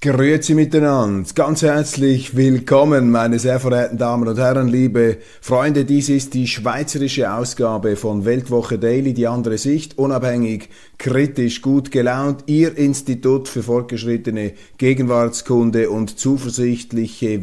Grüezi miteinander, ganz herzlich willkommen, meine sehr verehrten Damen und Herren, liebe Freunde. Dies ist die schweizerische Ausgabe von Weltwoche Daily, die andere Sicht, unabhängig, kritisch, gut gelaunt. Ihr Institut für fortgeschrittene Gegenwartskunde und zuversichtliche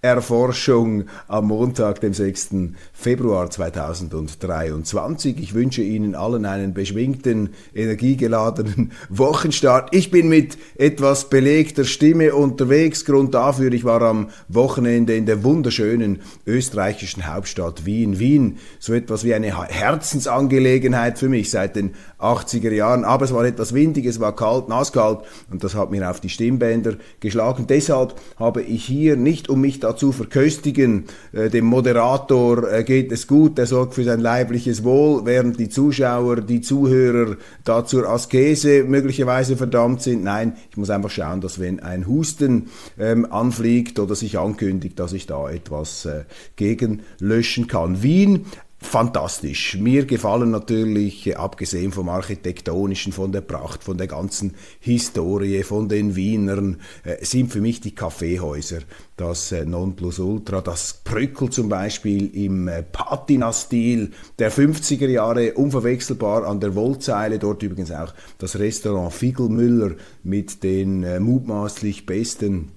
Welterforschung am Montag, dem 6. Februar 2023. Ich wünsche Ihnen allen einen beschwingten, energiegeladenen Wochenstart. Ich bin mit etwas belegt der Stimme unterwegs. Grund dafür, ich war am Wochenende in der wunderschönen österreichischen Hauptstadt Wien. Wien, so etwas wie eine Herzensangelegenheit für mich seit den 80er Jahren. Aber es war etwas windig, es war kalt, nasskalt und das hat mir auf die Stimmbänder geschlagen. Deshalb habe ich hier nicht, um mich dazu verköstigen, äh, dem Moderator äh, geht es gut, der sorgt für sein leibliches Wohl, während die Zuschauer, die Zuhörer da zur Askese möglicherweise verdammt sind. Nein, ich muss einfach schauen, dass wenn ein Husten ähm, anfliegt oder sich ankündigt, dass ich da etwas äh, gegen löschen kann. Wien fantastisch. Mir gefallen natürlich, äh, abgesehen vom Architektonischen, von der Pracht, von der ganzen Historie, von den Wienern, äh, sind für mich die Kaffeehäuser das äh, Nonplusultra. Das Brückel zum Beispiel im Patina-Stil der 50er Jahre, unverwechselbar an der Wollzeile. Dort übrigens auch das Restaurant Figelmüller mit den mutmaßlich besten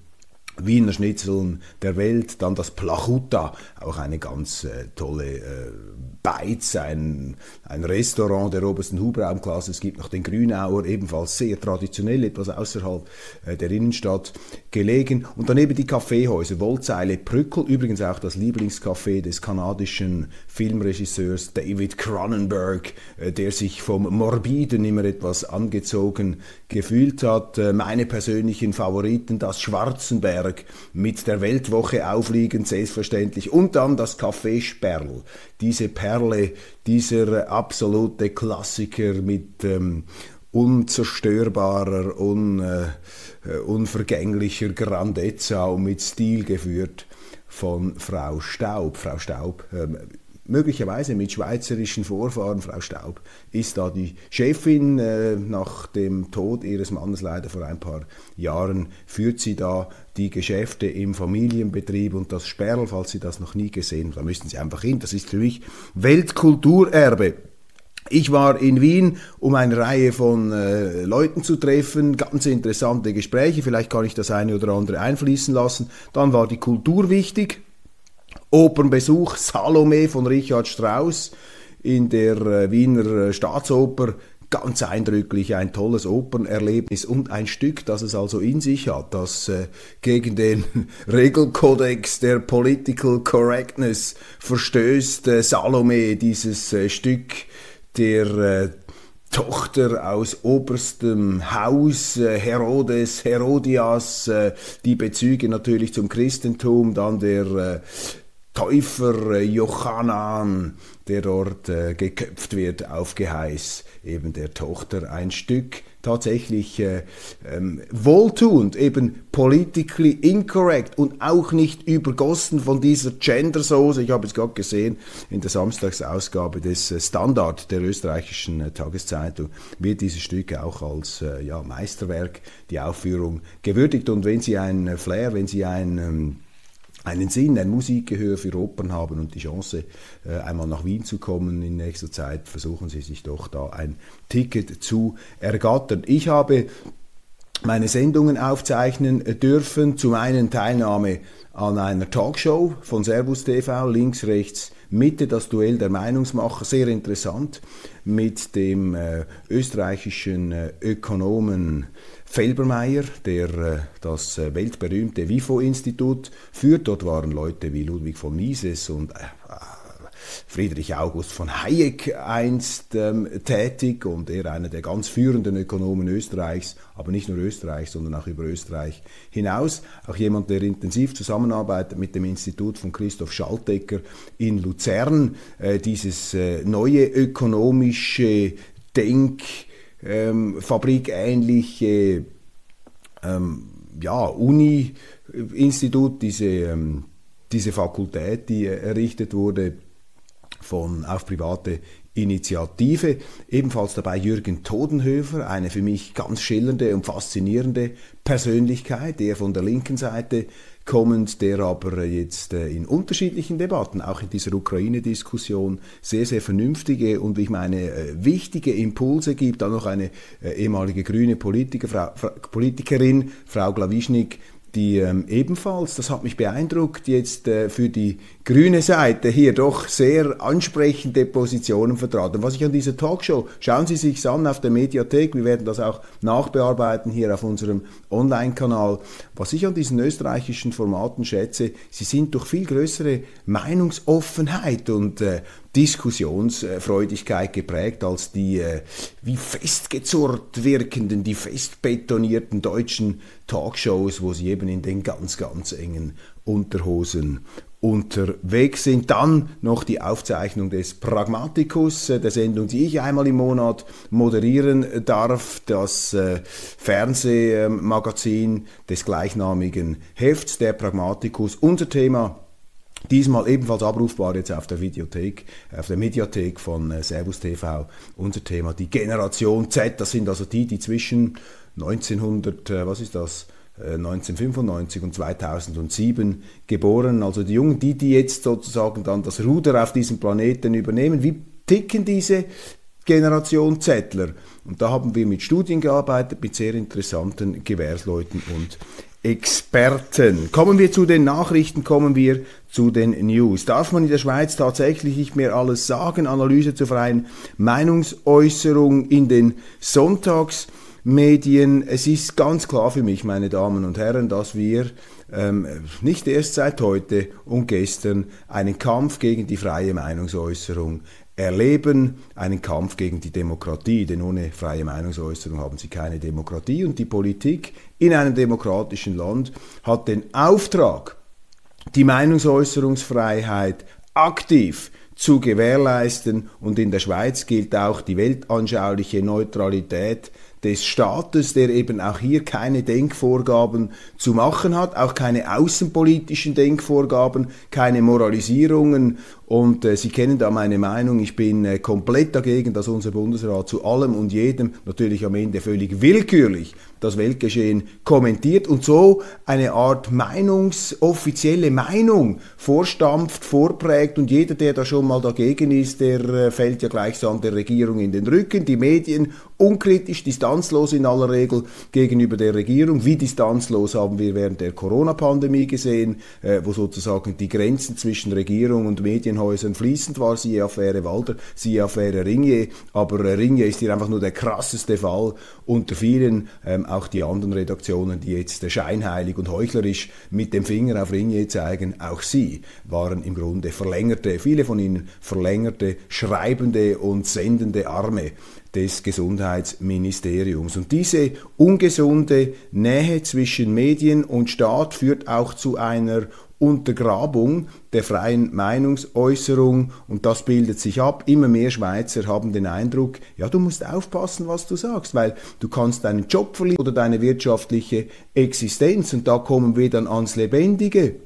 Wiener Schnitzeln der Welt, dann das Plachuta, auch eine ganz äh, tolle äh, Beiz, ein, ein Restaurant der obersten Hubraumklasse. Es gibt noch den Grünauer, ebenfalls sehr traditionell, etwas außerhalb äh, der Innenstadt gelegen. Und daneben die Kaffeehäuser, Wollzeile, Brückel, übrigens auch das Lieblingscafé des kanadischen Filmregisseurs David Cronenberg, äh, der sich vom Morbiden immer etwas angezogen gefühlt hat. Äh, meine persönlichen Favoriten, das Schwarzenberg mit der Weltwoche aufliegend, selbstverständlich. Und dann das Café Sperl, diese Perle, dieser absolute Klassiker mit ähm, unzerstörbarer, un, äh, unvergänglicher Grandezza und mit Stil geführt von Frau Staub. Frau Staub, ähm, möglicherweise mit schweizerischen Vorfahren, Frau Staub, ist da die Chefin. Äh, nach dem Tod ihres Mannes leider vor ein paar Jahren führt sie da die Geschäfte im Familienbetrieb und das Sperl, falls Sie das noch nie gesehen haben, da müssen Sie einfach hin. Das ist für mich Weltkulturerbe. Ich war in Wien, um eine Reihe von äh, Leuten zu treffen, ganz interessante Gespräche, vielleicht kann ich das eine oder andere einfließen lassen. Dann war die Kultur wichtig, Opernbesuch Salome von Richard Strauss in der äh, Wiener äh, Staatsoper ganz eindrücklich ein tolles Opernerlebnis und ein Stück, das es also in sich hat, das äh, gegen den Regelkodex der Political Correctness verstößt. Salome, dieses Stück der Tochter aus oberstem Haus, Herodes, Herodias, die Bezüge natürlich zum Christentum, dann der Täufer äh, Johannan, der dort äh, geköpft wird auf Geheiß eben der Tochter, ein Stück tatsächlich äh, ähm, wohltuend, eben politically incorrect und auch nicht übergossen von dieser Gendersoße. Ich habe es gerade gesehen in der Samstagsausgabe des äh, Standard der österreichischen äh, Tageszeitung wird dieses Stück auch als äh, ja, Meisterwerk die Aufführung gewürdigt. Und wenn Sie ein äh, Flair, wenn Sie ein ähm, einen Sinn, ein Musikgehör für Opern haben und die Chance, äh, einmal nach Wien zu kommen in nächster Zeit, versuchen Sie sich doch da ein Ticket zu ergattern. Ich habe meine Sendungen aufzeichnen dürfen. Zum einen Teilnahme an einer Talkshow von Servus TV, links, rechts, Mitte, das Duell der Meinungsmacher, sehr interessant, mit dem äh, österreichischen äh, Ökonomen Felbermeier, der äh, das äh, weltberühmte WIFO-Institut führt. Dort waren Leute wie Ludwig von Mises und äh, Friedrich August von Hayek einst ähm, tätig und er einer der ganz führenden Ökonomen Österreichs, aber nicht nur Österreichs, sondern auch über Österreich hinaus. Auch jemand, der intensiv zusammenarbeitet mit dem Institut von Christoph Schaltecker in Luzern. Äh, dieses äh, neue ökonomische Denk- ähm, fabrikähnliche ähm, ja, Uni-Institut, diese, ähm, diese Fakultät, die errichtet wurde von Auf private Initiative. Ebenfalls dabei Jürgen Todenhöfer, eine für mich ganz schillernde und faszinierende Persönlichkeit, der von der linken Seite kommend, der aber jetzt äh, in unterschiedlichen Debatten, auch in dieser Ukraine-Diskussion, sehr, sehr vernünftige und ich meine, äh, wichtige Impulse gibt. Dann noch eine äh, ehemalige grüne Politiker, Frau, Politikerin, Frau Glawischnik, die ähm, ebenfalls, das hat mich beeindruckt, jetzt äh, für die grüne Seite hier doch sehr ansprechende Positionen vertraten. Was ich an dieser Talkshow, schauen Sie sich an auf der Mediathek, wir werden das auch nachbearbeiten hier auf unserem Online-Kanal. Was ich an diesen österreichischen Formaten schätze, sie sind durch viel größere Meinungsoffenheit und äh, Diskussionsfreudigkeit geprägt als die äh, wie festgezurrt wirkenden, die festbetonierten deutschen Talkshows, wo sie eben in den ganz, ganz engen Unterhosen unterwegs sind. Dann noch die Aufzeichnung des Pragmaticus, äh, der Sendung, die ich einmal im Monat moderieren darf, das äh, Fernsehmagazin des gleichnamigen Hefts, der Pragmaticus. Unser Thema Diesmal ebenfalls abrufbar jetzt auf der Videothek, auf der Mediathek von äh, Servus TV. Unser Thema die Generation Z. Das sind also die, die zwischen 1900, was ist das? 1995 und 2007 geboren. Also die Jungen, die, die jetzt sozusagen dann das Ruder auf diesem Planeten übernehmen. Wie ticken diese Generation Zettler? Und da haben wir mit Studien gearbeitet, mit sehr interessanten Gewährsleuten und Experten. Kommen wir zu den Nachrichten, kommen wir zu den News. Darf man in der Schweiz tatsächlich nicht mehr alles sagen? Analyse zur freien Meinungsäußerung in den Sonntags. Medien. Es ist ganz klar für mich, meine Damen und Herren, dass wir ähm, nicht erst seit heute und gestern einen Kampf gegen die freie Meinungsäußerung erleben, einen Kampf gegen die Demokratie, denn ohne freie Meinungsäußerung haben sie keine Demokratie und die Politik in einem demokratischen Land hat den Auftrag, die Meinungsäußerungsfreiheit aktiv zu gewährleisten und in der Schweiz gilt auch die weltanschauliche Neutralität des Staates, der eben auch hier keine Denkvorgaben zu machen hat, auch keine außenpolitischen Denkvorgaben, keine Moralisierungen. Und äh, Sie kennen da meine Meinung, ich bin äh, komplett dagegen, dass unser Bundesrat zu allem und jedem, natürlich am Ende völlig willkürlich, das Weltgeschehen kommentiert und so eine Art Meinungs, offizielle Meinung vorstampft, vorprägt und jeder, der da schon mal dagegen ist, der äh, fällt ja gleichsam der Regierung in den Rücken. Die Medien unkritisch, distanzlos in aller Regel gegenüber der Regierung. Wie distanzlos haben wir während der Corona-Pandemie gesehen, äh, wo sozusagen die Grenzen zwischen Regierung und Medienhäusern fließend war, siehe Affäre Walter, siehe Affäre Ringier. Aber äh, Ringier ist hier einfach nur der krasseste Fall unter vielen. Ähm, auch die anderen Redaktionen, die jetzt scheinheilig und heuchlerisch mit dem Finger auf Ringier zeigen, auch sie waren im Grunde verlängerte, viele von ihnen verlängerte, schreibende und sendende Arme des Gesundheitsministeriums. Und diese ungesunde Nähe zwischen Medien und Staat führt auch zu einer Untergrabung der freien Meinungsäußerung und das bildet sich ab. Immer mehr Schweizer haben den Eindruck, ja, du musst aufpassen, was du sagst, weil du kannst deinen Job verlieren oder deine wirtschaftliche Existenz und da kommen wir dann ans Lebendige.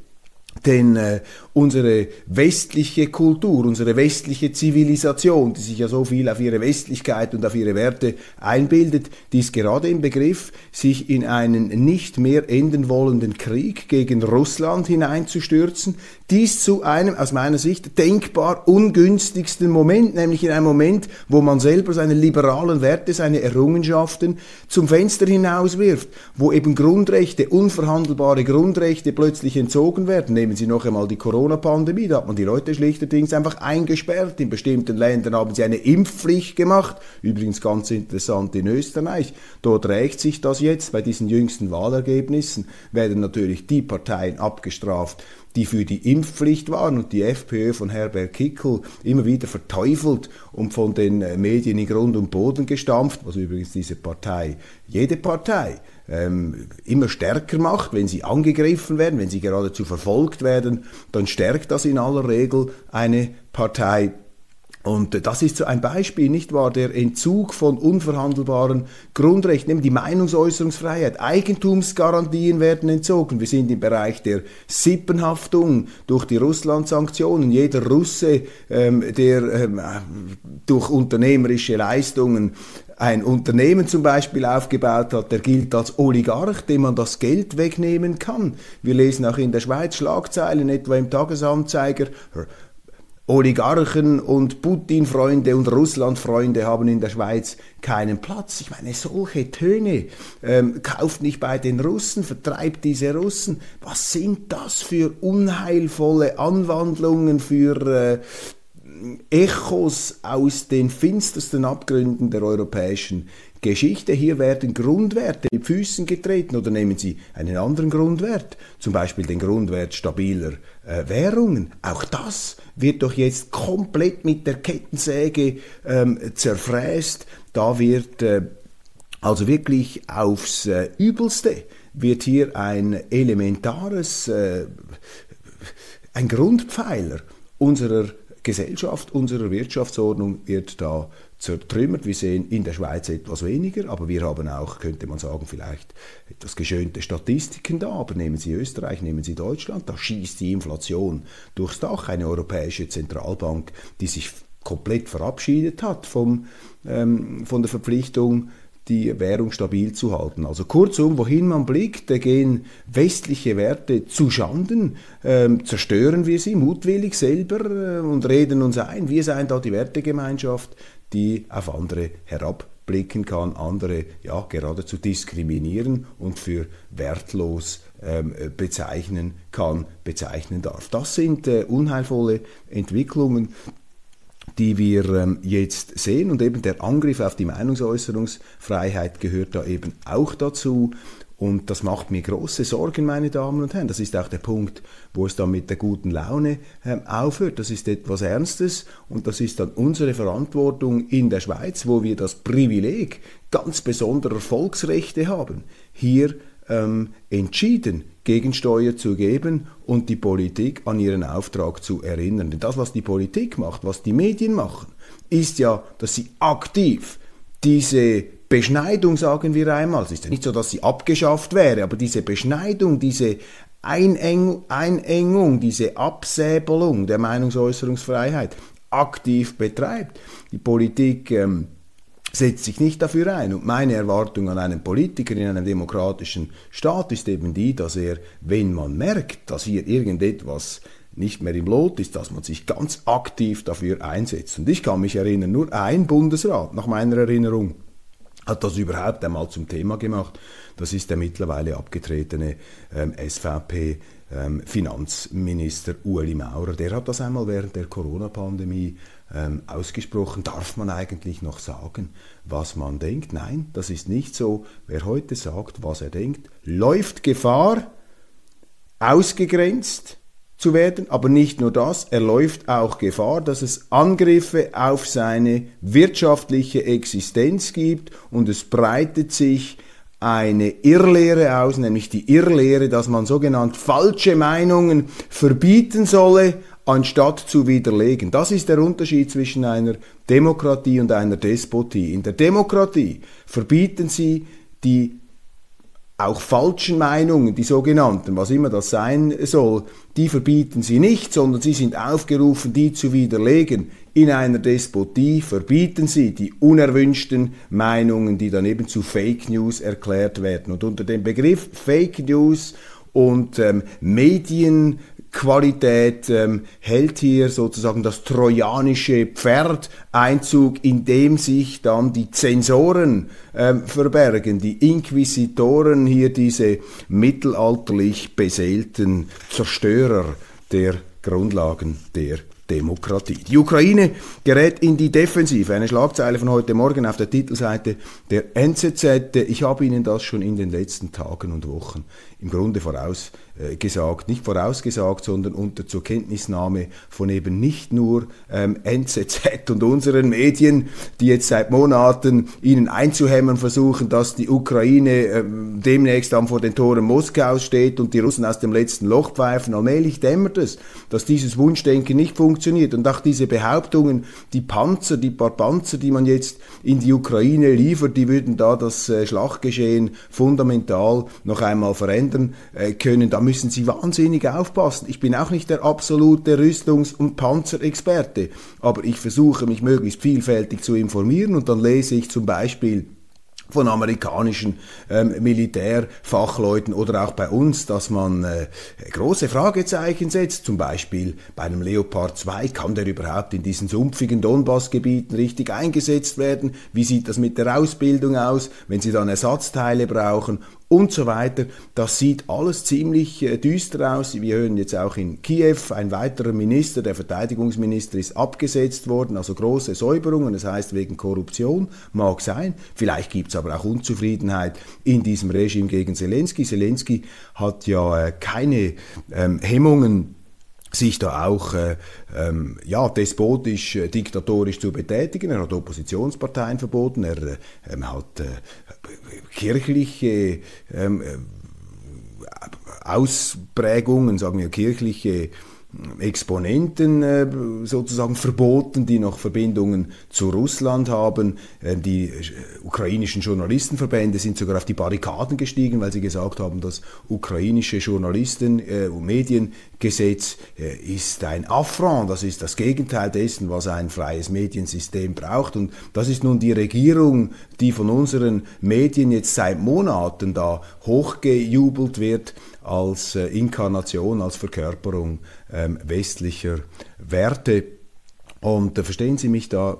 Denn äh, unsere westliche Kultur, unsere westliche Zivilisation, die sich ja so viel auf ihre Westlichkeit und auf ihre Werte einbildet, die ist gerade im Begriff, sich in einen nicht mehr enden wollenden Krieg gegen Russland hineinzustürzen. Dies zu einem aus meiner Sicht denkbar ungünstigsten Moment, nämlich in einem Moment, wo man selber seine liberalen Werte, seine Errungenschaften zum Fenster hinauswirft, wo eben Grundrechte, unverhandelbare Grundrechte plötzlich entzogen werden. Nehmen Sie noch einmal die Corona Corona-Pandemie, da hat man die Leute schlichterdings einfach eingesperrt. In bestimmten Ländern haben sie eine Impfpflicht gemacht. Übrigens ganz interessant in Österreich. Dort rächt sich das jetzt. Bei diesen jüngsten Wahlergebnissen werden natürlich die Parteien abgestraft, die für die Impfpflicht waren und die FPÖ von Herbert Kickel immer wieder verteufelt und von den Medien in Grund und Boden gestampft, was übrigens diese Partei, jede Partei, ähm, immer stärker macht, wenn sie angegriffen werden, wenn sie geradezu verfolgt werden, dann stärkt das in aller Regel eine Partei. Und das ist so ein Beispiel, nicht wahr? Der Entzug von unverhandelbaren Grundrechten, nämlich die Meinungsäußerungsfreiheit, Eigentumsgarantien werden entzogen. Wir sind im Bereich der Sippenhaftung durch die Russland-Sanktionen. Jeder Russe, ähm, der ähm, durch unternehmerische Leistungen ein Unternehmen zum Beispiel aufgebaut hat, der gilt als Oligarch, dem man das Geld wegnehmen kann. Wir lesen auch in der Schweiz Schlagzeilen, etwa im Tagesanzeiger, Oligarchen und Putin-Freunde und Russland-Freunde haben in der Schweiz keinen Platz. Ich meine, solche Töne. Ähm, kauft nicht bei den Russen, vertreibt diese Russen. Was sind das für unheilvolle Anwandlungen, für äh, Echos aus den finstersten Abgründen der europäischen Geschichte. Hier werden Grundwerte mit Füßen getreten oder nehmen Sie einen anderen Grundwert, zum Beispiel den Grundwert stabiler äh, Währungen. Auch das wird doch jetzt komplett mit der Kettensäge ähm, zerfräst. Da wird äh, also wirklich aufs äh, Übelste wird hier ein elementares, äh, ein Grundpfeiler unserer Gesellschaft, unserer Wirtschaftsordnung wird da zertrümmert. Wir sehen in der Schweiz etwas weniger, aber wir haben auch, könnte man sagen, vielleicht etwas geschönte Statistiken da. Aber nehmen Sie Österreich, nehmen Sie Deutschland, da schießt die Inflation durchs Dach. Eine europäische Zentralbank, die sich komplett verabschiedet hat vom, ähm, von der Verpflichtung, die Währung stabil zu halten. Also kurzum, wohin man blickt, da gehen westliche Werte zu Schanden, ähm, zerstören wir sie mutwillig selber äh, und reden uns ein, wir seien da die Wertegemeinschaft, die auf andere herabblicken kann, andere ja geradezu diskriminieren und für wertlos ähm, bezeichnen kann, bezeichnen darf. Das sind äh, unheilvolle Entwicklungen, die wir ähm, jetzt sehen. Und eben der Angriff auf die Meinungsäußerungsfreiheit gehört da eben auch dazu. Und das macht mir große Sorgen, meine Damen und Herren. Das ist auch der Punkt, wo es dann mit der guten Laune äh, aufhört. Das ist etwas Ernstes und das ist dann unsere Verantwortung in der Schweiz, wo wir das Privileg ganz besonderer Volksrechte haben, hier ähm, entschieden Gegensteuer zu geben und die Politik an ihren Auftrag zu erinnern. Denn das, was die Politik macht, was die Medien machen, ist ja, dass sie aktiv diese Beschneidung, sagen wir einmal, es ist ja nicht so, dass sie abgeschafft wäre, aber diese Beschneidung, diese Eineng Einengung, diese Absäbelung der Meinungsäußerungsfreiheit aktiv betreibt. Die Politik ähm, setzt sich nicht dafür ein. Und meine Erwartung an einen Politiker in einem demokratischen Staat ist eben die, dass er, wenn man merkt, dass hier irgendetwas nicht mehr im Lot ist, dass man sich ganz aktiv dafür einsetzt. Und ich kann mich erinnern, nur ein Bundesrat, nach meiner Erinnerung, hat das überhaupt einmal zum Thema gemacht. Das ist der mittlerweile abgetretene ähm, SVP. Ähm, Finanzminister Ueli Maurer, der hat das einmal während der Corona-Pandemie ähm, ausgesprochen. Darf man eigentlich noch sagen, was man denkt? Nein, das ist nicht so. Wer heute sagt, was er denkt, läuft Gefahr, ausgegrenzt, zu werden. Aber nicht nur das, er läuft auch Gefahr, dass es Angriffe auf seine wirtschaftliche Existenz gibt und es breitet sich eine Irrlehre aus, nämlich die Irrlehre, dass man sogenannt falsche Meinungen verbieten solle, anstatt zu widerlegen. Das ist der Unterschied zwischen einer Demokratie und einer Despotie. In der Demokratie verbieten sie die auch falschen Meinungen, die sogenannten, was immer das sein soll, die verbieten sie nicht, sondern sie sind aufgerufen, die zu widerlegen. In einer Despotie verbieten sie die unerwünschten Meinungen, die dann eben zu Fake News erklärt werden. Und unter dem Begriff Fake News und ähm, Medien Qualität ähm, hält hier sozusagen das trojanische Pferd Einzug, in dem sich dann die Zensoren ähm, verbergen, die Inquisitoren hier diese mittelalterlich beseelten Zerstörer der Grundlagen der Demokratie. Die Ukraine gerät in die Defensive. Eine Schlagzeile von heute Morgen auf der Titelseite der NZZ. Ich habe Ihnen das schon in den letzten Tagen und Wochen im Grunde voraus gesagt, nicht vorausgesagt, sondern unter zur Kenntnisnahme von eben nicht nur ähm, NZZ und unseren Medien, die jetzt seit Monaten ihnen einzuhämmern versuchen, dass die Ukraine ähm, demnächst dann vor den Toren Moskaus steht und die Russen aus dem letzten Loch pfeifen. Allmählich dämmert es, dass dieses Wunschdenken nicht funktioniert und auch diese Behauptungen, die Panzer, die paar Panzer, die man jetzt in die Ukraine liefert, die würden da das äh, Schlachtgeschehen fundamental noch einmal verändern äh, können. Da müssen Sie wahnsinnig aufpassen. Ich bin auch nicht der absolute Rüstungs- und Panzerexperte, aber ich versuche mich möglichst vielfältig zu informieren und dann lese ich zum Beispiel von amerikanischen ähm, Militärfachleuten oder auch bei uns, dass man äh, große Fragezeichen setzt. Zum Beispiel bei einem Leopard 2, kann der überhaupt in diesen sumpfigen Donbassgebieten richtig eingesetzt werden? Wie sieht das mit der Ausbildung aus, wenn sie dann Ersatzteile brauchen? Und so weiter. Das sieht alles ziemlich äh, düster aus. Wir hören jetzt auch in Kiew, ein weiterer Minister, der Verteidigungsminister, ist abgesetzt worden, also große Säuberungen, das heißt wegen Korruption, mag sein. Vielleicht gibt es aber auch Unzufriedenheit in diesem Regime gegen Zelensky. Zelensky hat ja äh, keine ähm, Hemmungen, sich da auch äh, ähm, ja, despotisch, äh, diktatorisch zu betätigen. Er hat Oppositionsparteien verboten, er äh, hat äh, kirchliche ähm, äh, Ausprägungen, sagen wir kirchliche Exponenten äh, sozusagen verboten, die noch Verbindungen zu Russland haben. Äh, die äh, ukrainischen Journalistenverbände sind sogar auf die Barrikaden gestiegen, weil sie gesagt haben, das ukrainische Journalisten- und Mediengesetz ist ein Affront, das ist das Gegenteil dessen, was ein freies Mediensystem braucht. Und das ist nun die Regierung, die von unseren Medien jetzt seit Monaten da hochgejubelt wird als Inkarnation, als Verkörperung ähm, westlicher Werte und äh, verstehen Sie mich da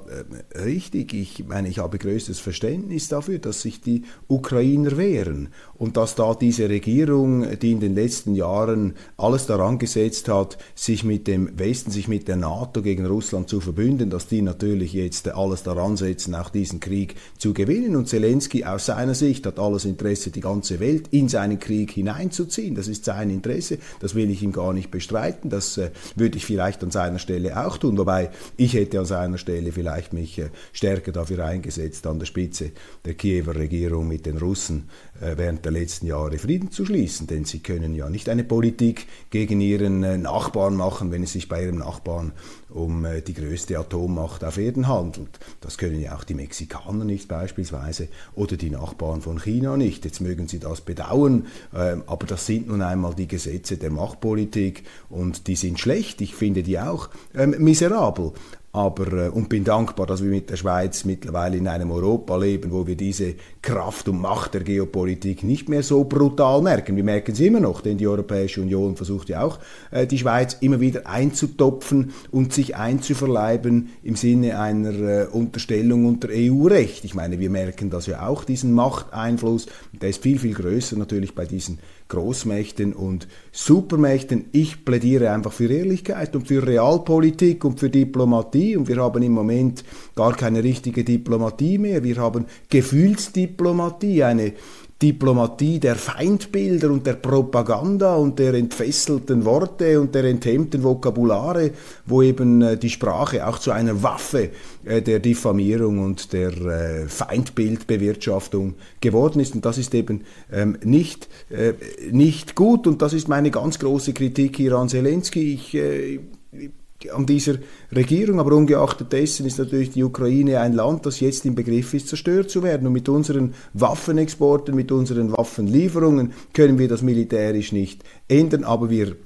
äh, richtig? Ich meine, ich habe größtes Verständnis dafür, dass sich die Ukrainer wehren und dass da diese Regierung, die in den letzten Jahren alles daran gesetzt hat, sich mit dem Westen, sich mit der NATO gegen Russland zu verbünden, dass die natürlich jetzt alles daran setzen, auch diesen Krieg zu gewinnen. Und Zelensky aus seiner Sicht hat alles Interesse, die ganze Welt in seinen Krieg hineinzuziehen. Das ist sein Interesse. Das will ich ihm gar nicht bestreiten. Das äh, würde ich vielleicht an seiner Stelle auch tun. Wobei ich hätte an seiner Stelle vielleicht mich äh, stärker dafür eingesetzt, an der Spitze der Kiewer Regierung mit den Russen äh, während der letzten Jahre Frieden zu schließen, denn sie können ja nicht eine Politik gegen ihren äh, Nachbarn machen, wenn es sich bei ihrem Nachbarn um die größte Atommacht auf Erden handelt. Das können ja auch die Mexikaner nicht beispielsweise oder die Nachbarn von China nicht. Jetzt mögen sie das bedauern, ähm, aber das sind nun einmal die Gesetze der Machtpolitik und die sind schlecht. Ich finde die auch ähm, miserabel aber äh, und bin dankbar, dass wir mit der Schweiz mittlerweile in einem Europa leben, wo wir diese Kraft und Macht der Geopolitik nicht mehr so brutal merken. Wir merken sie immer noch, denn die Europäische Union versucht ja auch, äh, die Schweiz immer wieder einzutopfen und sich einzuverleiben im Sinne einer äh, Unterstellung unter EU-Recht. Ich meine, wir merken das ja auch, diesen Machteinfluss. Der ist viel, viel größer natürlich bei diesen Großmächten und Supermächten. Ich plädiere einfach für Ehrlichkeit und für Realpolitik und für Diplomatie und wir haben im Moment gar keine richtige Diplomatie mehr. Wir haben Gefühlsdiplomatie, eine Diplomatie der Feindbilder und der Propaganda und der entfesselten Worte und der enthemmten Vokabulare, wo eben äh, die Sprache auch zu einer Waffe äh, der Diffamierung und der äh, Feindbildbewirtschaftung geworden ist. Und das ist eben ähm, nicht, nicht gut und das ist meine ganz große Kritik hier an Zelensky. Ich an dieser Regierung. Aber ungeachtet dessen ist natürlich die Ukraine ein Land, das jetzt im Begriff ist, zerstört zu werden. Und mit unseren Waffenexporten, mit unseren Waffenlieferungen können wir das militärisch nicht ändern. Aber wir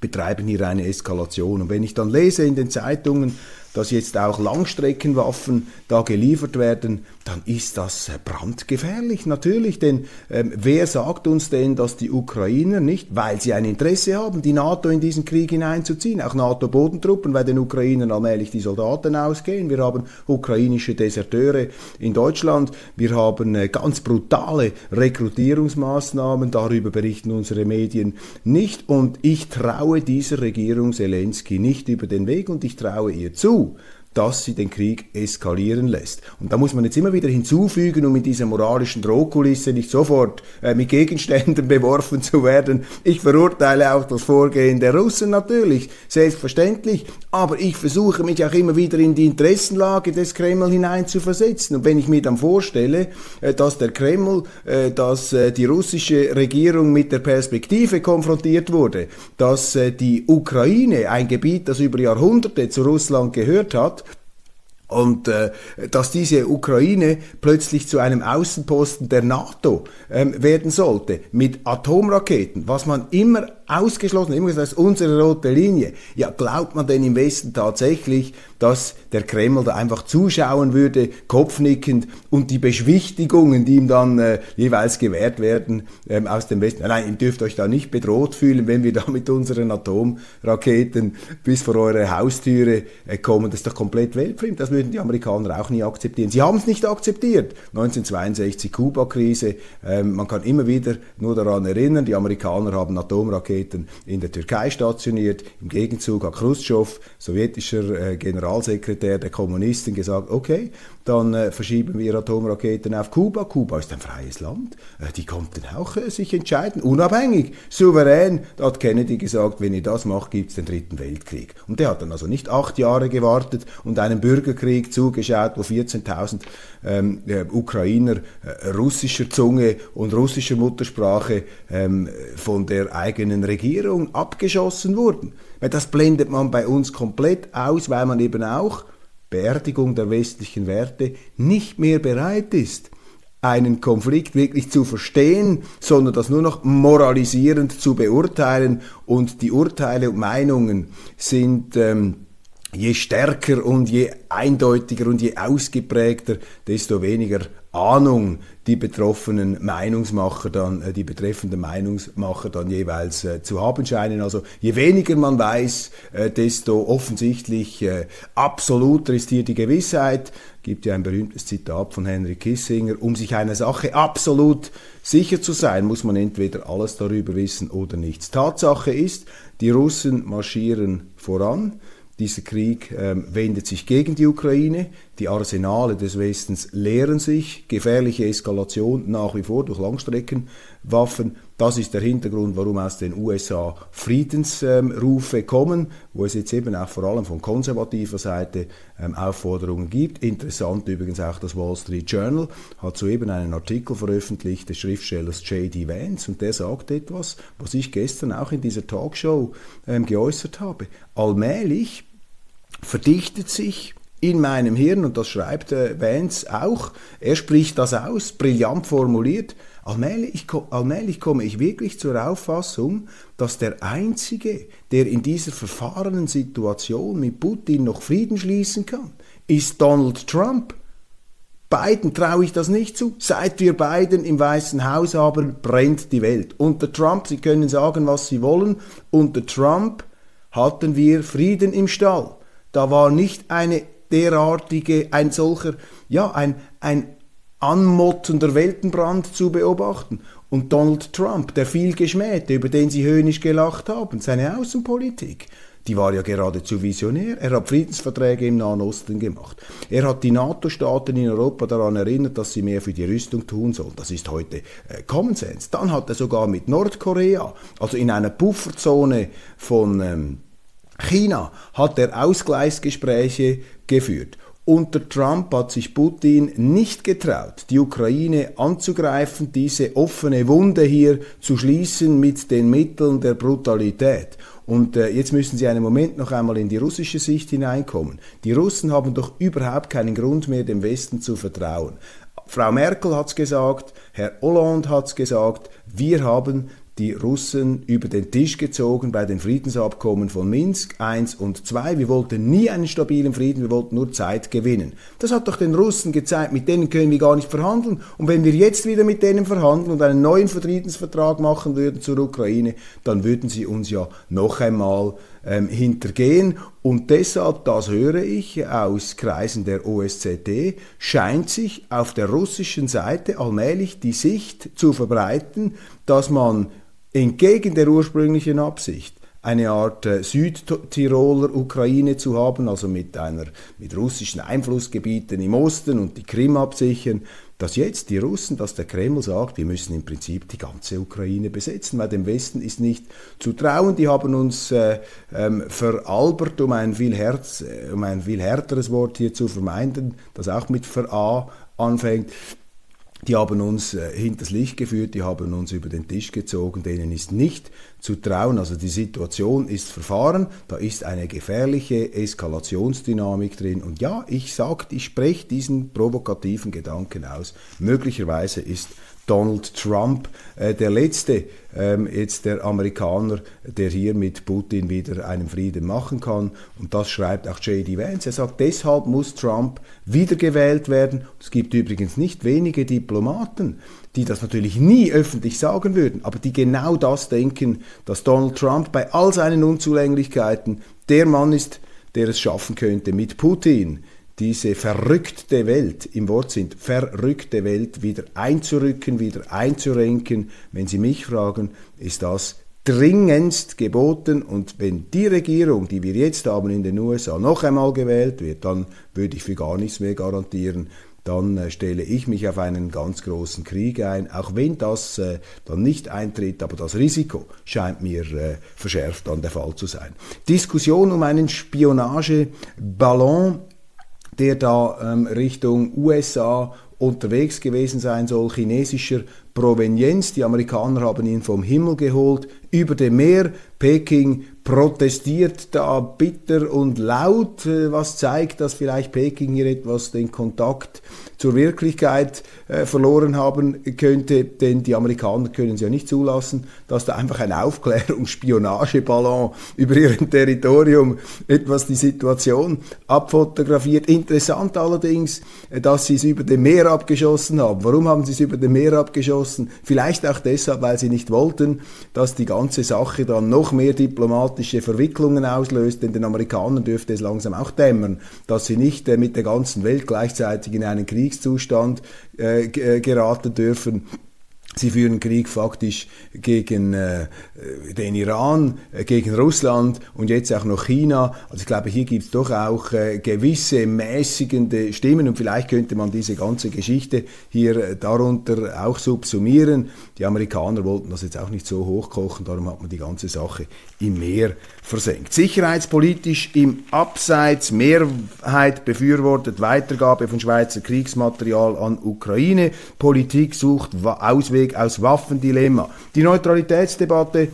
betreiben hier eine Eskalation. Und wenn ich dann lese in den Zeitungen, dass jetzt auch Langstreckenwaffen da geliefert werden, dann ist das brandgefährlich natürlich. Denn ähm, wer sagt uns denn, dass die Ukrainer nicht, weil sie ein Interesse haben, die NATO in diesen Krieg hineinzuziehen, auch NATO-Bodentruppen, weil den Ukrainern allmählich die Soldaten ausgehen. Wir haben ukrainische Deserteure in Deutschland. Wir haben äh, ganz brutale Rekrutierungsmaßnahmen. Darüber berichten unsere Medien nicht. Und ich traue dieser Regierung Zelensky nicht über den Weg und ich traue ihr zu, Brasil dass sie den Krieg eskalieren lässt. Und da muss man jetzt immer wieder hinzufügen, um in dieser moralischen Drohkulisse nicht sofort äh, mit Gegenständen beworfen zu werden. Ich verurteile auch das Vorgehen der Russen natürlich, selbstverständlich, aber ich versuche mich auch immer wieder in die Interessenlage des Kreml hineinzuversetzen. Und wenn ich mir dann vorstelle, äh, dass der Kreml, äh, dass äh, die russische Regierung mit der Perspektive konfrontiert wurde, dass äh, die Ukraine, ein Gebiet, das über Jahrhunderte zu Russland gehört hat, und äh, dass diese Ukraine plötzlich zu einem Außenposten der NATO ähm, werden sollte mit Atomraketen, was man immer ausgeschlossen, immer gesagt, das ist unsere rote Linie. Ja, glaubt man denn im Westen tatsächlich, dass der Kreml da einfach zuschauen würde, kopfnickend und die Beschwichtigungen, die ihm dann äh, jeweils gewährt werden ähm, aus dem Westen, nein, ihr dürft euch da nicht bedroht fühlen, wenn wir da mit unseren Atomraketen bis vor eure Haustüre äh, kommen, das ist doch komplett weltfremd, das würden die Amerikaner auch nie akzeptieren. Sie haben es nicht akzeptiert. 1962 Kuba-Krise, ähm, man kann immer wieder nur daran erinnern, die Amerikaner haben Atomraketen in der Türkei stationiert, im Gegenzug hat Khrushchev, sowjetischer äh, General Generalsekretär der Kommunisten gesagt, okay, dann äh, verschieben wir Atomraketen auf Kuba. Kuba ist ein freies Land. Äh, die konnten auch äh, sich entscheiden, unabhängig, souverän. Da hat Kennedy gesagt, wenn ihr das macht, gibt es den dritten Weltkrieg. Und der hat dann also nicht acht Jahre gewartet und einen Bürgerkrieg zugeschaut, wo 14.000 ähm, äh, Ukrainer äh, russischer Zunge und russischer Muttersprache ähm, von der eigenen Regierung abgeschossen wurden. Das blendet man bei uns komplett aus, weil man eben auch Beerdigung der westlichen Werte nicht mehr bereit ist, einen Konflikt wirklich zu verstehen, sondern das nur noch moralisierend zu beurteilen. Und die Urteile und Meinungen sind ähm, je stärker und je eindeutiger und je ausgeprägter, desto weniger Ahnung die betroffenen Meinungsmacher dann, äh, die betreffenden Meinungsmacher dann jeweils äh, zu haben scheinen. Also je weniger man weiß, äh, desto offensichtlich äh, absoluter ist hier die Gewissheit. Gibt ja ein berühmtes Zitat von Henry Kissinger, um sich einer Sache absolut sicher zu sein, muss man entweder alles darüber wissen oder nichts. Tatsache ist, die Russen marschieren voran. Dieser Krieg ähm, wendet sich gegen die Ukraine. Die Arsenale des Westens leeren sich. Gefährliche Eskalation nach wie vor durch Langstreckenwaffen. Das ist der Hintergrund, warum aus den USA Friedensrufe ähm, kommen, wo es jetzt eben auch vor allem von konservativer Seite ähm, Aufforderungen gibt. Interessant übrigens auch das Wall Street Journal hat soeben einen Artikel veröffentlicht des Schriftstellers J.D. Vance und der sagt etwas, was ich gestern auch in dieser Talkshow ähm, geäußert habe. Allmählich verdichtet sich in meinem Hirn, und das schreibt äh, Vance auch, er spricht das aus, brillant formuliert, allmählich, allmählich komme ich wirklich zur Auffassung, dass der Einzige, der in dieser verfahrenen Situation mit Putin noch Frieden schließen kann, ist Donald Trump. Biden traue ich das nicht zu. Seit wir beiden im Weißen Haus haben, brennt die Welt. Unter Trump, Sie können sagen, was Sie wollen, unter Trump hatten wir Frieden im Stall. Da war nicht eine derartige, ein solcher, ja, ein, ein anmottender Weltenbrand zu beobachten. Und Donald Trump, der viel geschmähte, über den sie höhnisch gelacht haben, seine Außenpolitik, die war ja geradezu visionär. Er hat Friedensverträge im Nahen Osten gemacht. Er hat die NATO-Staaten in Europa daran erinnert, dass sie mehr für die Rüstung tun sollen. Das ist heute äh, Common Sense. Dann hat er sogar mit Nordkorea, also in einer Pufferzone von ähm, China hat er Ausgleichsgespräche geführt. Unter Trump hat sich Putin nicht getraut, die Ukraine anzugreifen, diese offene Wunde hier zu schließen mit den Mitteln der Brutalität. Und äh, jetzt müssen Sie einen Moment noch einmal in die russische Sicht hineinkommen. Die Russen haben doch überhaupt keinen Grund mehr, dem Westen zu vertrauen. Frau Merkel hat es gesagt, Herr Hollande hat es gesagt, wir haben die Russen über den Tisch gezogen bei den Friedensabkommen von Minsk 1 und 2. Wir wollten nie einen stabilen Frieden, wir wollten nur Zeit gewinnen. Das hat doch den Russen gezeigt, mit denen können wir gar nicht verhandeln. Und wenn wir jetzt wieder mit denen verhandeln und einen neuen Friedensvertrag machen würden zur Ukraine, dann würden sie uns ja noch einmal ähm, hintergehen. Und deshalb, das höre ich aus Kreisen der OSZE, scheint sich auf der russischen Seite allmählich die Sicht zu verbreiten, dass man entgegen der ursprünglichen Absicht eine Art äh, Südtiroler Ukraine zu haben, also mit einer mit russischen Einflussgebieten im Osten und die Krim absichern, dass jetzt die Russen, dass der Kreml sagt, wir müssen im Prinzip die ganze Ukraine besetzen, weil dem Westen ist nicht zu trauen. Die haben uns äh, ähm, veralbert, um ein, viel Herz, äh, um ein viel härteres Wort hier zu vermeiden, das auch mit ver A anfängt. Die haben uns äh, hinters Licht geführt, die haben uns über den Tisch gezogen, denen ist nicht zu trauen. Also die Situation ist verfahren, da ist eine gefährliche Eskalationsdynamik drin. Und ja, ich sage, ich spreche diesen provokativen Gedanken aus. Möglicherweise ist Donald Trump, äh, der letzte ähm, jetzt der Amerikaner, der hier mit Putin wieder einen Frieden machen kann. Und das schreibt auch J.D. Vance. Er sagt, deshalb muss Trump wiedergewählt werden. Es gibt übrigens nicht wenige Diplomaten, die das natürlich nie öffentlich sagen würden, aber die genau das denken, dass Donald Trump bei all seinen Unzulänglichkeiten der Mann ist, der es schaffen könnte mit Putin diese verrückte Welt, im Wortsinn verrückte Welt wieder einzurücken, wieder einzurenken. Wenn Sie mich fragen, ist das dringendst geboten und wenn die Regierung, die wir jetzt haben in den USA, noch einmal gewählt wird, dann würde ich für gar nichts mehr garantieren. Dann äh, stelle ich mich auf einen ganz großen Krieg ein, auch wenn das äh, dann nicht eintritt, aber das Risiko scheint mir äh, verschärft dann der Fall zu sein. Diskussion um einen Spionageballon der da ähm, Richtung USA unterwegs gewesen sein soll, chinesischer Provenienz. Die Amerikaner haben ihn vom Himmel geholt, über dem Meer. Peking protestiert da bitter und laut, äh, was zeigt, dass vielleicht Peking hier etwas den Kontakt zur Wirklichkeit äh, verloren haben könnte, denn die Amerikaner können es ja nicht zulassen, dass da einfach ein Aufklärungsspionageballon über ihrem Territorium etwas die Situation abfotografiert. Interessant allerdings, äh, dass sie es über dem Meer abgeschossen haben. Warum haben sie es über dem Meer abgeschossen? Vielleicht auch deshalb, weil sie nicht wollten, dass die ganze Sache dann noch mehr diplomatische Verwicklungen auslöst, denn den Amerikanern dürfte es langsam auch dämmern, dass sie nicht äh, mit der ganzen Welt gleichzeitig in einen Kriegszustand äh, äh, geraten dürfen. Sie führen Krieg faktisch gegen äh, den Iran, äh, gegen Russland und jetzt auch noch China. Also ich glaube, hier gibt es doch auch äh, gewisse mäßigende Stimmen und vielleicht könnte man diese ganze Geschichte hier äh, darunter auch subsumieren. Die Amerikaner wollten das jetzt auch nicht so hochkochen, darum hat man die ganze Sache im Meer versenkt. Sicherheitspolitisch im Abseits Mehrheit befürwortet Weitergabe von Schweizer Kriegsmaterial an Ukraine. Politik sucht Ausweg aus Waffendilemma. Die Neutralitätsdebatte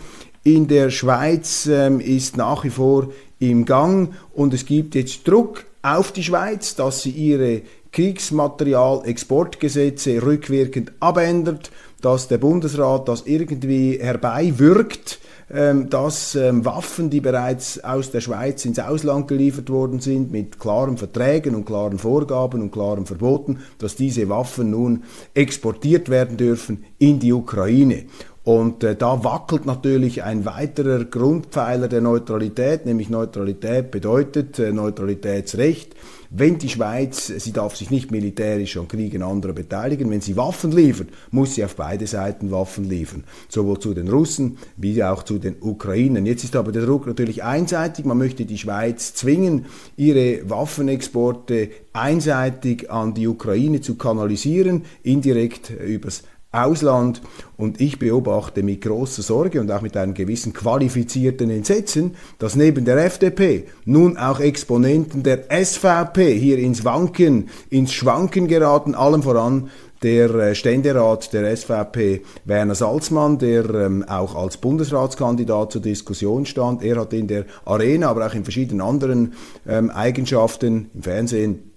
in der Schweiz ähm, ist nach wie vor im Gang und es gibt jetzt Druck auf die Schweiz, dass sie ihre Kriegsmaterialexportgesetze rückwirkend abändert, dass der Bundesrat das irgendwie herbeiwirkt ähm, dass ähm, Waffen, die bereits aus der Schweiz ins Ausland geliefert worden sind, mit klaren Verträgen und klaren Vorgaben und klaren Verboten, dass diese Waffen nun exportiert werden dürfen in die Ukraine. Und äh, da wackelt natürlich ein weiterer Grundpfeiler der Neutralität, nämlich Neutralität bedeutet äh, Neutralitätsrecht. Wenn die Schweiz, sie darf sich nicht militärisch an Kriegen anderer beteiligen, wenn sie Waffen liefert, muss sie auf beide Seiten Waffen liefern, sowohl zu den Russen wie auch zu den Ukrainern. Jetzt ist aber der Druck natürlich einseitig, man möchte die Schweiz zwingen, ihre Waffenexporte einseitig an die Ukraine zu kanalisieren, indirekt übers Ausland. Und ich beobachte mit großer Sorge und auch mit einem gewissen qualifizierten Entsetzen, dass neben der FDP nun auch Exponenten der SVP hier ins Wanken, ins Schwanken geraten, allem voran der äh, Ständerat der SVP Werner Salzmann, der ähm, auch als Bundesratskandidat zur Diskussion stand. Er hat in der Arena, aber auch in verschiedenen anderen ähm, Eigenschaften im Fernsehen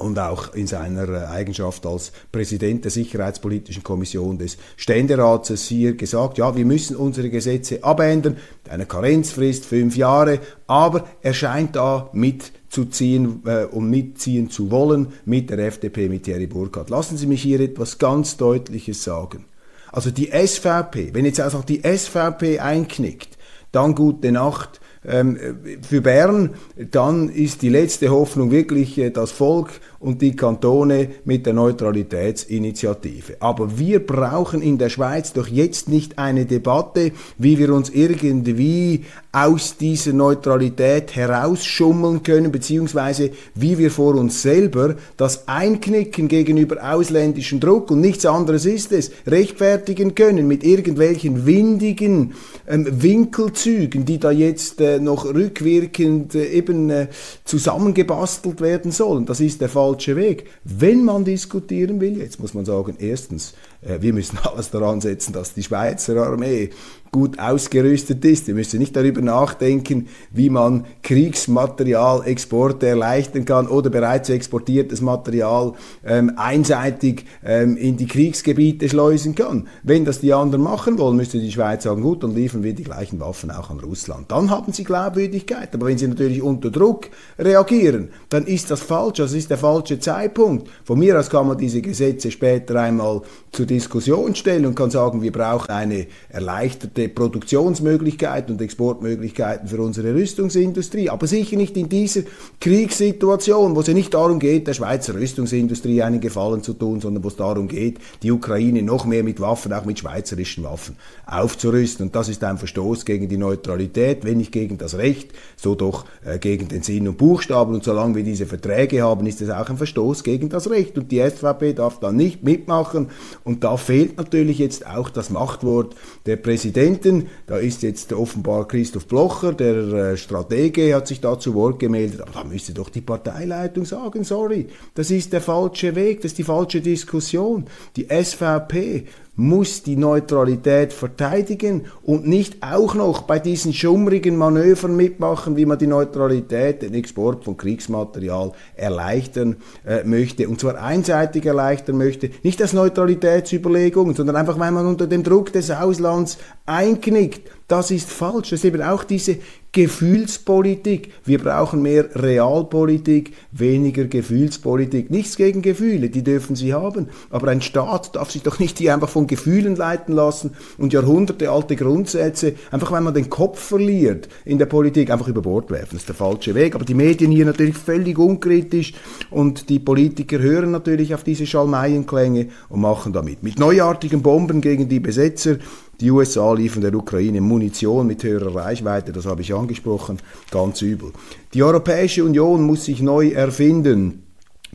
und auch in seiner äh, Eigenschaft als Präsident der Sicherheitspolitischen Kommission des Ständerates hier gesagt, ja, wir müssen unsere Gesetze abändern, eine Karenzfrist fünf Jahre, aber er scheint da mitzuziehen äh, und mitziehen zu wollen mit der FDP, mit Thierry Burkhardt. Lassen Sie mich hier etwas ganz Deutliches sagen. Also die SVP, wenn jetzt einfach die SVP einknickt, dann gute Nacht, ähm, für Bern, dann ist die letzte Hoffnung wirklich äh, das Volk und die Kantone mit der Neutralitätsinitiative. Aber wir brauchen in der Schweiz doch jetzt nicht eine Debatte, wie wir uns irgendwie aus dieser Neutralität herausschummeln können, beziehungsweise wie wir vor uns selber das Einknicken gegenüber ausländischem Druck und nichts anderes ist es, rechtfertigen können mit irgendwelchen windigen ähm, Winkelzügen, die da jetzt äh, noch rückwirkend äh, eben äh, zusammengebastelt werden sollen. Das ist der falsche Weg. Wenn man diskutieren will, jetzt muss man sagen, erstens, äh, wir müssen alles daran setzen, dass die Schweizer Armee gut ausgerüstet ist. Wir müssen nicht darüber nachdenken, wie man Kriegsmaterialexporte erleichtern kann oder bereits exportiertes Material ähm, einseitig ähm, in die Kriegsgebiete schleusen kann. Wenn das die anderen machen wollen, müsste die Schweiz sagen, gut, dann liefern wir die gleichen Waffen auch an Russland. Dann haben sie Glaubwürdigkeit. Aber wenn sie natürlich unter Druck reagieren, dann ist das falsch. Das ist der falsche Zeitpunkt. Von mir aus kann man diese Gesetze später einmal zur Diskussion stellen und kann sagen, wir brauchen eine erleichterte bestimmte Produktionsmöglichkeiten und Exportmöglichkeiten für unsere Rüstungsindustrie, aber sicher nicht in dieser Kriegssituation, wo es ja nicht darum geht, der Schweizer Rüstungsindustrie einen Gefallen zu tun, sondern wo es darum geht, die Ukraine noch mehr mit Waffen, auch mit schweizerischen Waffen aufzurüsten. Und das ist ein Verstoß gegen die Neutralität, wenn nicht gegen das Recht, so doch äh, gegen den Sinn und Buchstaben. Und solange wir diese Verträge haben, ist es auch ein Verstoß gegen das Recht. Und die SVP darf da nicht mitmachen. Und da fehlt natürlich jetzt auch das Machtwort der Präsident Präsidenten. Da ist jetzt offenbar Christoph Blocher, der äh, Stratege, hat sich da zu Wort gemeldet. Aber da müsste doch die Parteileitung sagen, sorry, das ist der falsche Weg, das ist die falsche Diskussion. Die SVP muss die Neutralität verteidigen und nicht auch noch bei diesen schummrigen Manövern mitmachen, wie man die Neutralität, den Export von Kriegsmaterial erleichtern äh, möchte. Und zwar einseitig erleichtern möchte, nicht als Neutralitätsüberlegungen, sondern einfach, weil man unter dem Druck des Auslands einknickt. Das ist falsch. Das ist eben auch diese Gefühlspolitik. Wir brauchen mehr Realpolitik, weniger Gefühlspolitik. Nichts gegen Gefühle, die dürfen sie haben. Aber ein Staat darf sich doch nicht hier einfach von Gefühlen leiten lassen und Jahrhunderte alte Grundsätze, einfach wenn man den Kopf verliert in der Politik, einfach über Bord werfen. Das ist der falsche Weg. Aber die Medien hier natürlich völlig unkritisch und die Politiker hören natürlich auf diese Schalmeienklänge und machen damit. Mit neuartigen Bomben gegen die Besetzer die USA liefern der Ukraine Munition mit höherer Reichweite, das habe ich angesprochen, ganz übel. Die Europäische Union muss sich neu erfinden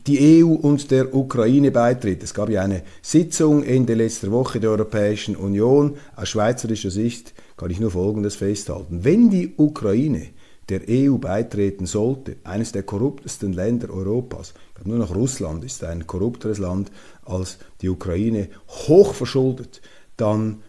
die EU und der Ukraine beitritt. Es gab ja eine Sitzung Ende letzter Woche der Europäischen Union. Aus schweizerischer Sicht kann ich nur Folgendes festhalten. Wenn die Ukraine der EU beitreten sollte, eines der korruptesten Länder Europas, nur noch Russland ist ein korrupteres Land als die Ukraine, hochverschuldet, dann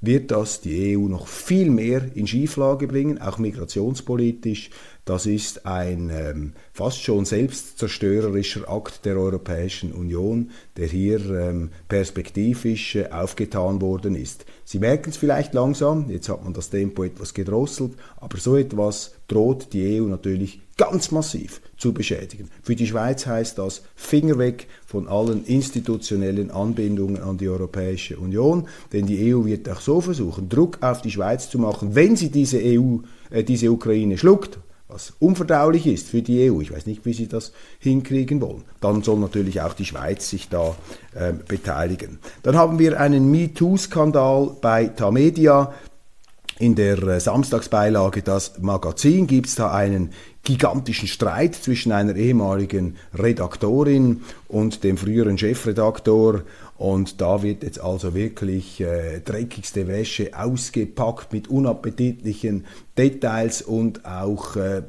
wird das die EU noch viel mehr in Schieflage bringen, auch migrationspolitisch. Das ist ein ähm, fast schon selbstzerstörerischer Akt der Europäischen Union, der hier ähm, perspektivisch äh, aufgetan worden ist. Sie merken es vielleicht langsam, jetzt hat man das Tempo etwas gedrosselt, aber so etwas droht die EU natürlich ganz massiv zu beschädigen. Für die Schweiz heißt das Finger weg von allen institutionellen Anbindungen an die Europäische Union, denn die EU wird auch so versuchen, Druck auf die Schweiz zu machen, wenn sie diese EU, äh, diese Ukraine schluckt, was unverdaulich ist für die EU. Ich weiß nicht, wie sie das hinkriegen wollen. Dann soll natürlich auch die Schweiz sich da äh, beteiligen. Dann haben wir einen MeToo-Skandal bei Tamedia. In der äh, Samstagsbeilage das Magazin gibt es da einen gigantischen Streit zwischen einer ehemaligen Redaktorin und dem früheren Chefredaktor. Und da wird jetzt also wirklich äh, dreckigste Wäsche ausgepackt mit unappetitlichen Details und auch äh,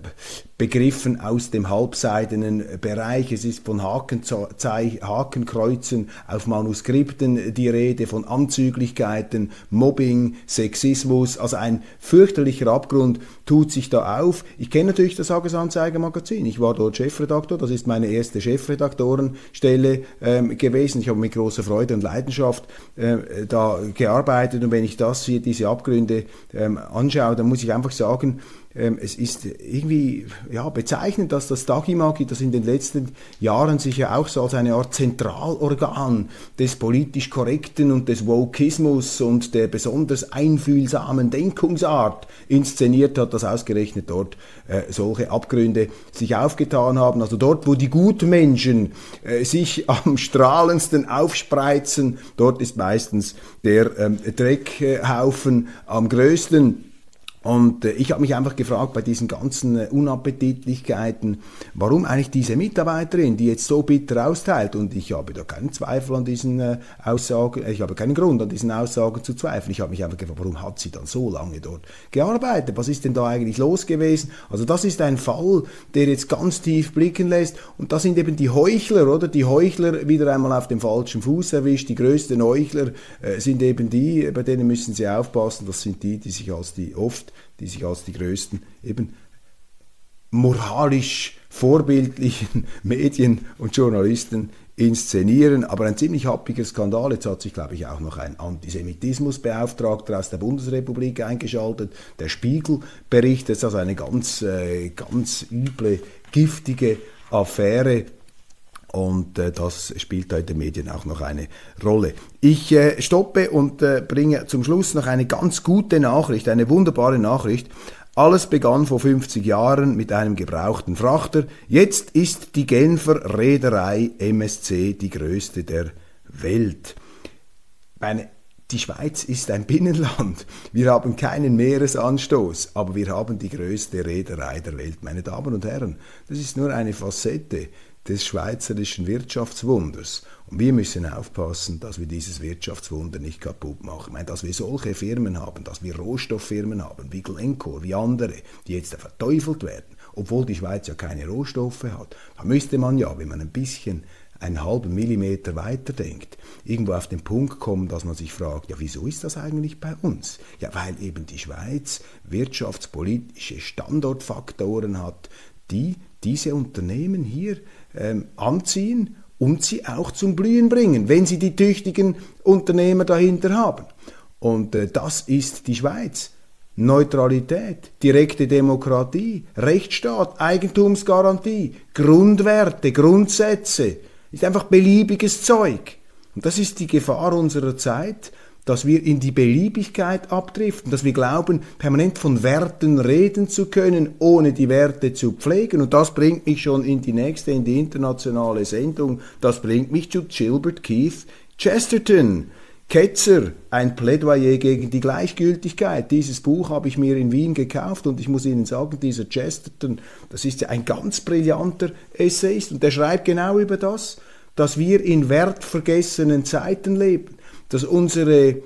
Begriffen aus dem halbseidenen Bereich. Es ist von Hakenkreuzen auf Manuskripten die Rede, von Anzüglichkeiten, Mobbing, Sexismus. Also ein fürchterlicher Abgrund tut sich da auf. Ich kenne natürlich das Tagesanzeiger-Magazin. Ich war dort Chefredaktor. Das ist meine erste Chefredaktorenstelle ähm, gewesen. Ich habe mit großer Freude und Leidenschaft äh, da gearbeitet. Und wenn ich das hier, diese Abgründe ähm, anschaue, dann muss ich einfach sagen, es ist irgendwie ja, bezeichnend, dass das Dagimagi, das in den letzten Jahren sich ja auch so als eine Art Zentralorgan des politisch Korrekten und des Wokismus und der besonders einfühlsamen Denkungsart inszeniert hat, dass ausgerechnet dort äh, solche Abgründe sich aufgetan haben. Also dort, wo die Gutmenschen äh, sich am strahlendsten aufspreizen, dort ist meistens der ähm, Dreckhaufen am größten. Und äh, ich habe mich einfach gefragt bei diesen ganzen äh, Unappetitlichkeiten, warum eigentlich diese Mitarbeiterin, die jetzt so bitter austeilt, und ich habe da keinen Zweifel an diesen äh, Aussagen, ich habe keinen Grund an diesen Aussagen zu zweifeln. Ich habe mich einfach gefragt, warum hat sie dann so lange dort gearbeitet? Was ist denn da eigentlich los gewesen? Also das ist ein Fall, der jetzt ganz tief blicken lässt. Und das sind eben die Heuchler, oder? Die Heuchler wieder einmal auf dem falschen Fuß erwischt. Die größten Heuchler äh, sind eben die, bei denen müssen sie aufpassen. Das sind die, die sich als die oft die sich als die größten eben moralisch vorbildlichen Medien und Journalisten inszenieren. Aber ein ziemlich happiger Skandal. Jetzt hat sich, glaube ich, auch noch ein Antisemitismusbeauftragter aus der Bundesrepublik eingeschaltet. Der Spiegel berichtet, also eine ganz, äh, ganz üble, giftige Affäre und äh, das spielt da in den Medien auch noch eine Rolle. Ich äh, stoppe und äh, bringe zum Schluss noch eine ganz gute Nachricht, eine wunderbare Nachricht. Alles begann vor 50 Jahren mit einem gebrauchten Frachter. Jetzt ist die Genfer Reederei MSC die größte der Welt. Meine, die Schweiz ist ein Binnenland. Wir haben keinen Meeresanstoß, aber wir haben die größte Reederei der Welt, meine Damen und Herren. Das ist nur eine Facette des schweizerischen Wirtschaftswunders. Und wir müssen aufpassen, dass wir dieses Wirtschaftswunder nicht kaputt machen. Ich meine, dass wir solche Firmen haben, dass wir Rohstofffirmen haben, wie Glencore, wie andere, die jetzt verteufelt werden, obwohl die Schweiz ja keine Rohstoffe hat. Da müsste man ja, wenn man ein bisschen einen halben Millimeter weiterdenkt, irgendwo auf den Punkt kommen, dass man sich fragt, ja, wieso ist das eigentlich bei uns? Ja, weil eben die Schweiz wirtschaftspolitische Standortfaktoren hat, die diese Unternehmen hier ähm, anziehen und sie auch zum Blühen bringen, wenn sie die tüchtigen Unternehmer dahinter haben. Und äh, das ist die Schweiz. Neutralität, direkte Demokratie, Rechtsstaat, Eigentumsgarantie, Grundwerte, Grundsätze, ist einfach beliebiges Zeug. Und das ist die Gefahr unserer Zeit, dass wir in die Beliebigkeit abdriften, dass wir glauben, permanent von Werten reden zu können, ohne die Werte zu pflegen. Und das bringt mich schon in die nächste, in die internationale Sendung. Das bringt mich zu Gilbert Keith Chesterton. Ketzer, ein Plädoyer gegen die Gleichgültigkeit. Dieses Buch habe ich mir in Wien gekauft und ich muss Ihnen sagen, dieser Chesterton, das ist ja ein ganz brillanter Essayist und der schreibt genau über das, dass wir in wertvergessenen Zeiten leben dass unsere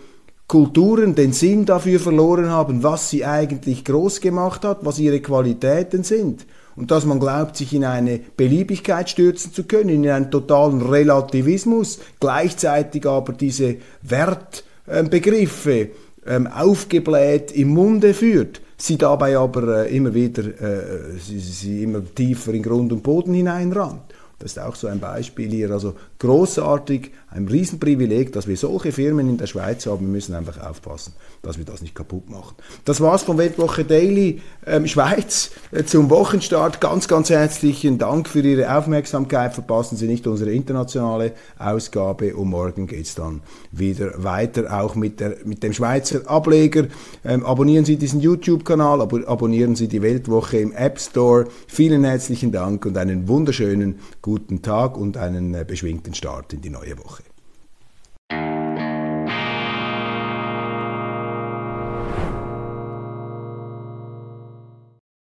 Kulturen den Sinn dafür verloren haben, was sie eigentlich groß gemacht hat, was ihre Qualitäten sind. Und dass man glaubt, sich in eine Beliebigkeit stürzen zu können, in einen totalen Relativismus, gleichzeitig aber diese Wertbegriffe ähm, aufgebläht im Munde führt, sie dabei aber äh, immer wieder, äh, sie, sie immer tiefer in Grund und Boden hineinrannt. Das ist auch so ein Beispiel hier. Also großartig, ein Riesenprivileg, dass wir solche Firmen in der Schweiz haben. Wir müssen einfach aufpassen, dass wir das nicht kaputt machen. Das war's von Weltwoche Daily ähm, Schweiz äh, zum Wochenstart. Ganz, ganz herzlichen Dank für Ihre Aufmerksamkeit. Verpassen Sie nicht unsere internationale Ausgabe und morgen geht's dann wieder weiter, auch mit, der, mit dem Schweizer Ableger. Ähm, abonnieren Sie diesen YouTube-Kanal, ab abonnieren Sie die Weltwoche im App Store. Vielen herzlichen Dank und einen wunderschönen guten guten Tag und einen äh, beschwingten Start in die neue Woche.